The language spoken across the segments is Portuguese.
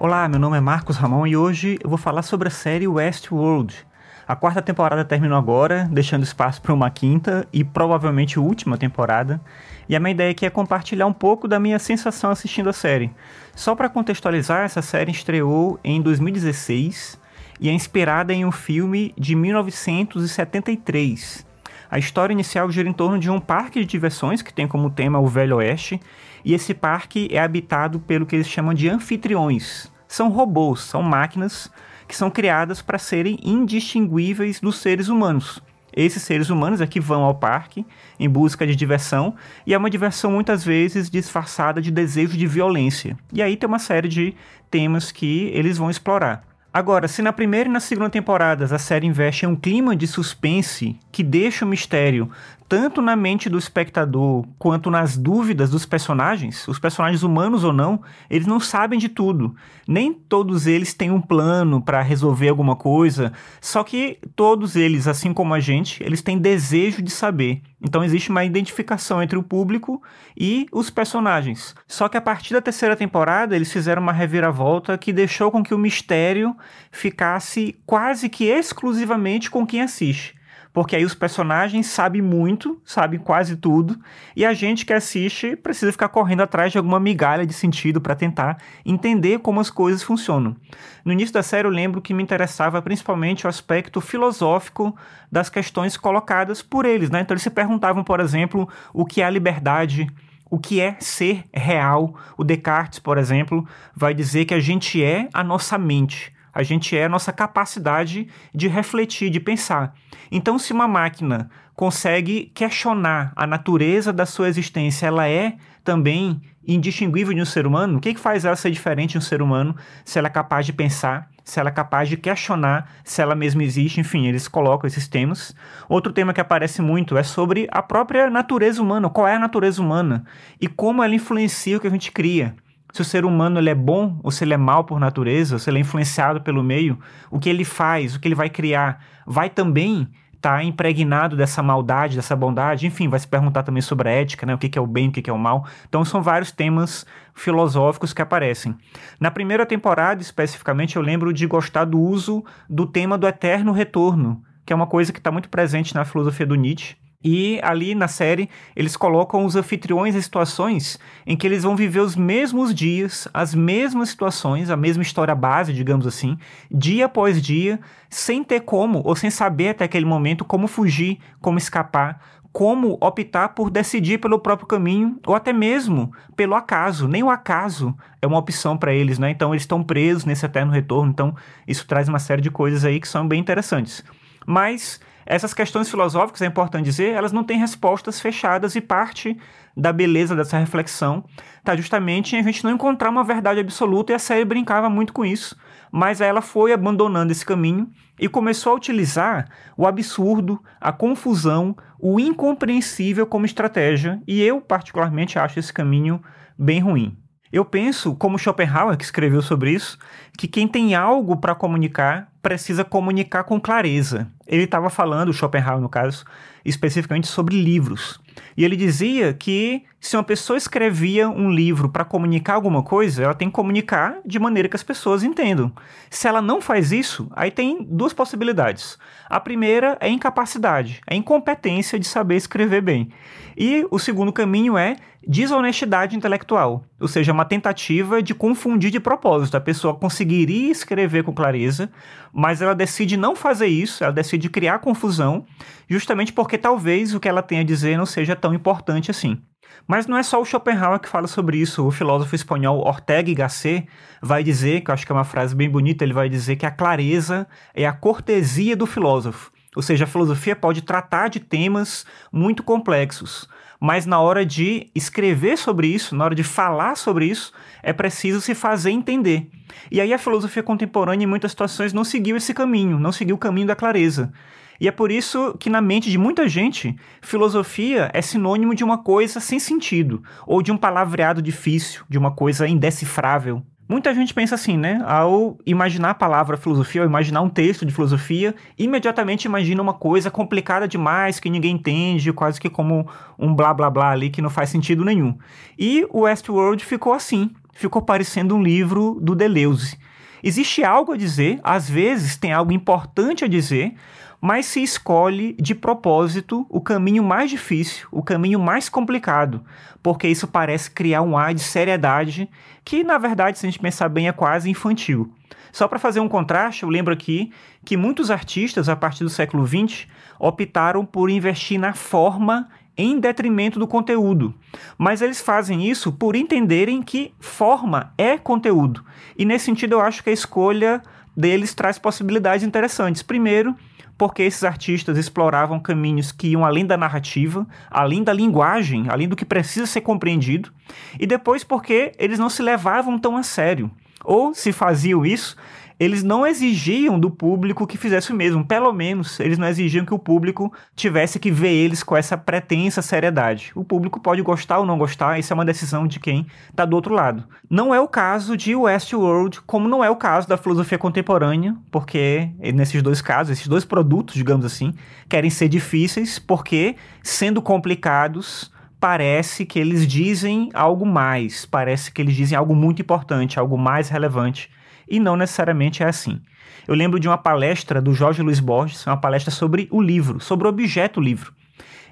Olá, meu nome é Marcos Ramon e hoje eu vou falar sobre a série Westworld. A quarta temporada terminou agora, deixando espaço para uma quinta e provavelmente última temporada. E a minha ideia aqui é compartilhar um pouco da minha sensação assistindo a série. Só para contextualizar, essa série estreou em 2016 e é inspirada em um filme de 1973. A história inicial gira em torno de um parque de diversões que tem como tema o Velho Oeste, e esse parque é habitado pelo que eles chamam de anfitriões. São robôs, são máquinas que são criadas para serem indistinguíveis dos seres humanos. Esses seres humanos é que vão ao parque em busca de diversão, e é uma diversão muitas vezes disfarçada de desejo de violência. E aí tem uma série de temas que eles vão explorar. Agora, se na primeira e na segunda temporadas a série investe em um clima de suspense que deixa o mistério tanto na mente do espectador quanto nas dúvidas dos personagens, os personagens humanos ou não, eles não sabem de tudo. Nem todos eles têm um plano para resolver alguma coisa, só que todos eles, assim como a gente, eles têm desejo de saber. Então existe uma identificação entre o público e os personagens. Só que a partir da terceira temporada, eles fizeram uma reviravolta que deixou com que o mistério ficasse quase que exclusivamente com quem assiste porque aí os personagens sabem muito, sabem quase tudo, e a gente que assiste precisa ficar correndo atrás de alguma migalha de sentido para tentar entender como as coisas funcionam. No início da série eu lembro que me interessava principalmente o aspecto filosófico das questões colocadas por eles, né? Então eles se perguntavam, por exemplo, o que é a liberdade, o que é ser real. O Descartes, por exemplo, vai dizer que a gente é a nossa mente. A gente é a nossa capacidade de refletir, de pensar. Então, se uma máquina consegue questionar a natureza da sua existência, ela é também indistinguível de um ser humano? O que, que faz ela ser diferente de um ser humano se ela é capaz de pensar, se ela é capaz de questionar se ela mesma existe? Enfim, eles colocam esses temas. Outro tema que aparece muito é sobre a própria natureza humana. Qual é a natureza humana? E como ela influencia o que a gente cria se o ser humano ele é bom ou se ele é mal por natureza, ou se ele é influenciado pelo meio, o que ele faz, o que ele vai criar, vai também estar tá impregnado dessa maldade, dessa bondade, enfim, vai se perguntar também sobre a ética, né? o que, que é o bem, o que, que é o mal. Então são vários temas filosóficos que aparecem. Na primeira temporada, especificamente, eu lembro de gostar do uso do tema do eterno retorno, que é uma coisa que está muito presente na filosofia do Nietzsche. E ali na série, eles colocam os anfitriões em situações em que eles vão viver os mesmos dias, as mesmas situações, a mesma história base, digamos assim, dia após dia, sem ter como, ou sem saber até aquele momento como fugir, como escapar, como optar por decidir pelo próprio caminho, ou até mesmo pelo acaso. Nem o acaso é uma opção para eles, né? Então eles estão presos nesse eterno retorno. Então isso traz uma série de coisas aí que são bem interessantes. Mas essas questões filosóficas, é importante dizer, elas não têm respostas fechadas e parte da beleza dessa reflexão está justamente em a gente não encontrar uma verdade absoluta e a série brincava muito com isso, mas ela foi abandonando esse caminho e começou a utilizar o absurdo, a confusão, o incompreensível como estratégia, e eu particularmente acho esse caminho bem ruim. Eu penso, como Schopenhauer, que escreveu sobre isso, que quem tem algo para comunicar precisa comunicar com clareza. Ele estava falando, Schopenhauer no caso, especificamente sobre livros. E ele dizia que se uma pessoa escrevia um livro para comunicar alguma coisa, ela tem que comunicar de maneira que as pessoas entendam. Se ela não faz isso, aí tem duas possibilidades. A primeira é incapacidade, é incompetência de saber escrever bem. E o segundo caminho é desonestidade intelectual, ou seja, uma tentativa de confundir de propósito. A pessoa conseguiria escrever com clareza, mas ela decide não fazer isso, ela decide criar confusão, justamente porque talvez o que ela tem a dizer não seja tão importante assim. Mas não é só o Schopenhauer que fala sobre isso. O filósofo espanhol Ortega y Gasset vai dizer, que eu acho que é uma frase bem bonita, ele vai dizer que a clareza é a cortesia do filósofo. Ou seja, a filosofia pode tratar de temas muito complexos, mas na hora de escrever sobre isso, na hora de falar sobre isso, é preciso se fazer entender. E aí a filosofia contemporânea, em muitas situações, não seguiu esse caminho, não seguiu o caminho da clareza. E é por isso que, na mente de muita gente, filosofia é sinônimo de uma coisa sem sentido, ou de um palavreado difícil, de uma coisa indecifrável. Muita gente pensa assim, né? Ao imaginar a palavra filosofia, ao imaginar um texto de filosofia, imediatamente imagina uma coisa complicada demais, que ninguém entende, quase que como um blá blá blá ali que não faz sentido nenhum. E o Westworld ficou assim ficou parecendo um livro do Deleuze. Existe algo a dizer, às vezes tem algo importante a dizer, mas se escolhe de propósito o caminho mais difícil, o caminho mais complicado, porque isso parece criar um ar de seriedade que, na verdade, se a gente pensar bem, é quase infantil. Só para fazer um contraste, eu lembro aqui que muitos artistas, a partir do século XX, optaram por investir na forma em detrimento do conteúdo. Mas eles fazem isso por entenderem que forma é conteúdo. E nesse sentido, eu acho que a escolha deles traz possibilidades interessantes. Primeiro, porque esses artistas exploravam caminhos que iam além da narrativa, além da linguagem, além do que precisa ser compreendido, e depois porque eles não se levavam tão a sério. Ou, se faziam isso, eles não exigiam do público que fizesse o mesmo. Pelo menos, eles não exigiam que o público tivesse que ver eles com essa pretensa seriedade. O público pode gostar ou não gostar, isso é uma decisão de quem está do outro lado. Não é o caso de Westworld, como não é o caso da filosofia contemporânea, porque nesses dois casos, esses dois produtos, digamos assim, querem ser difíceis, porque, sendo complicados, parece que eles dizem algo mais, parece que eles dizem algo muito importante, algo mais relevante e não necessariamente é assim. Eu lembro de uma palestra do Jorge Luiz Borges, uma palestra sobre o livro, sobre o objeto livro.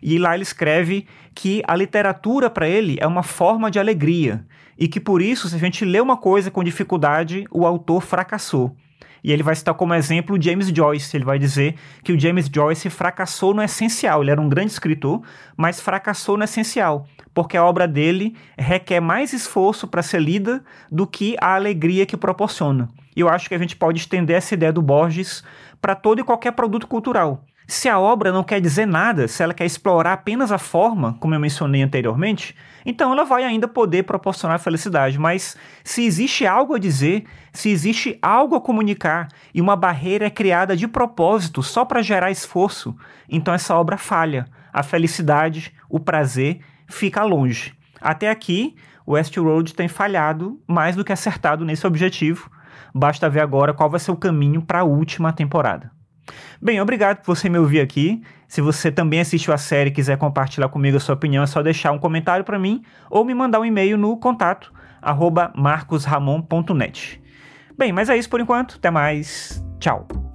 E lá ele escreve que a literatura para ele é uma forma de alegria e que por isso, se a gente lê uma coisa com dificuldade, o autor fracassou. E ele vai citar como exemplo o James Joyce. Ele vai dizer que o James Joyce fracassou no essencial. Ele era um grande escritor, mas fracassou no essencial, porque a obra dele requer mais esforço para ser lida do que a alegria que proporciona. E eu acho que a gente pode estender essa ideia do Borges para todo e qualquer produto cultural. Se a obra não quer dizer nada, se ela quer explorar apenas a forma, como eu mencionei anteriormente, então ela vai ainda poder proporcionar felicidade. Mas se existe algo a dizer, se existe algo a comunicar e uma barreira é criada de propósito só para gerar esforço, então essa obra falha. A felicidade, o prazer fica longe. Até aqui, Westworld tem falhado mais do que acertado nesse objetivo. Basta ver agora qual vai ser o caminho para a última temporada. Bem, obrigado por você me ouvir aqui. Se você também assistiu a série e quiser compartilhar comigo a sua opinião, é só deixar um comentário para mim ou me mandar um e-mail no contato marcosramon.net. Bem, mas é isso por enquanto. Até mais. Tchau.